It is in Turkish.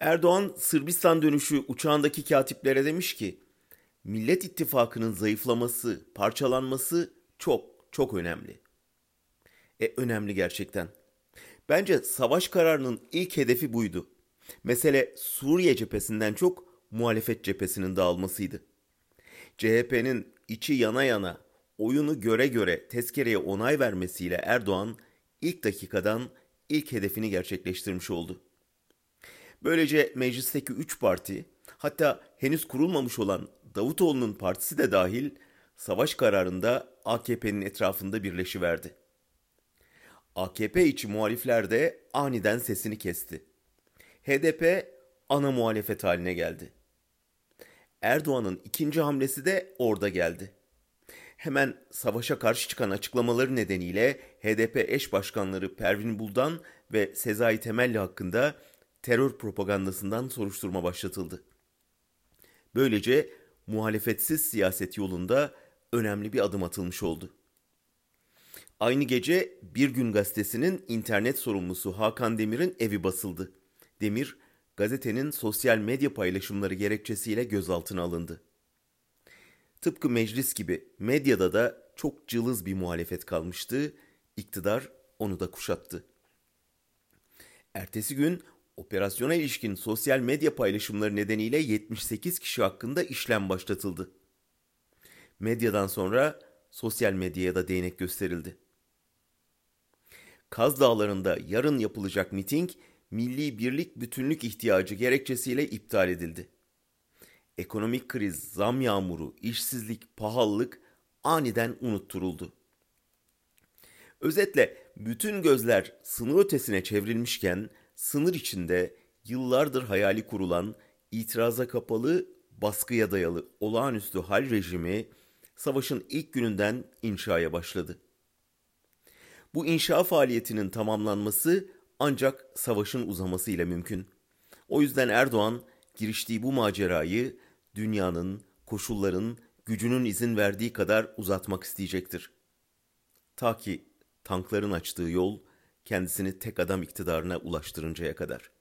Erdoğan Sırbistan dönüşü uçağındaki katiplere demiş ki, Millet İttifakı'nın zayıflaması, parçalanması çok çok önemli. E önemli gerçekten. Bence savaş kararının ilk hedefi buydu. Mesele Suriye cephesinden çok muhalefet cephesinin dağılmasıydı. CHP'nin içi yana yana, oyunu göre göre tezkereye onay vermesiyle Erdoğan ilk dakikadan ilk hedefini gerçekleştirmiş oldu. Böylece meclisteki üç parti, hatta henüz kurulmamış olan Davutoğlu'nun partisi de dahil savaş kararında AKP'nin etrafında birleşiverdi. AKP içi muhalifler de aniden sesini kesti. HDP ana muhalefet haline geldi. Erdoğan'ın ikinci hamlesi de orada geldi. Hemen savaşa karşı çıkan açıklamaları nedeniyle HDP eş başkanları Pervin Buldan ve Sezai Temelli hakkında terör propagandasından soruşturma başlatıldı. Böylece muhalefetsiz siyaset yolunda önemli bir adım atılmış oldu. Aynı gece Bir Gün Gazetesi'nin internet sorumlusu Hakan Demir'in evi basıldı. Demir, gazetenin sosyal medya paylaşımları gerekçesiyle gözaltına alındı. Tıpkı meclis gibi medyada da çok cılız bir muhalefet kalmıştı, iktidar onu da kuşattı. Ertesi gün operasyona ilişkin sosyal medya paylaşımları nedeniyle 78 kişi hakkında işlem başlatıldı. Medyadan sonra sosyal medyaya da değnek gösterildi. Kaz Dağları'nda yarın yapılacak miting milli birlik bütünlük ihtiyacı gerekçesiyle iptal edildi. Ekonomik kriz, zam yağmuru, işsizlik, pahalılık aniden unutturuldu. Özetle bütün gözler sınır ötesine çevrilmişken sınır içinde yıllardır hayali kurulan itiraza kapalı, baskıya dayalı olağanüstü hal rejimi savaşın ilk gününden inşaya başladı. Bu inşa faaliyetinin tamamlanması ancak savaşın uzaması ile mümkün. O yüzden Erdoğan giriştiği bu macerayı dünyanın, koşulların, gücünün izin verdiği kadar uzatmak isteyecektir. Ta ki tankların açtığı yol kendisini tek adam iktidarına ulaştırıncaya kadar.''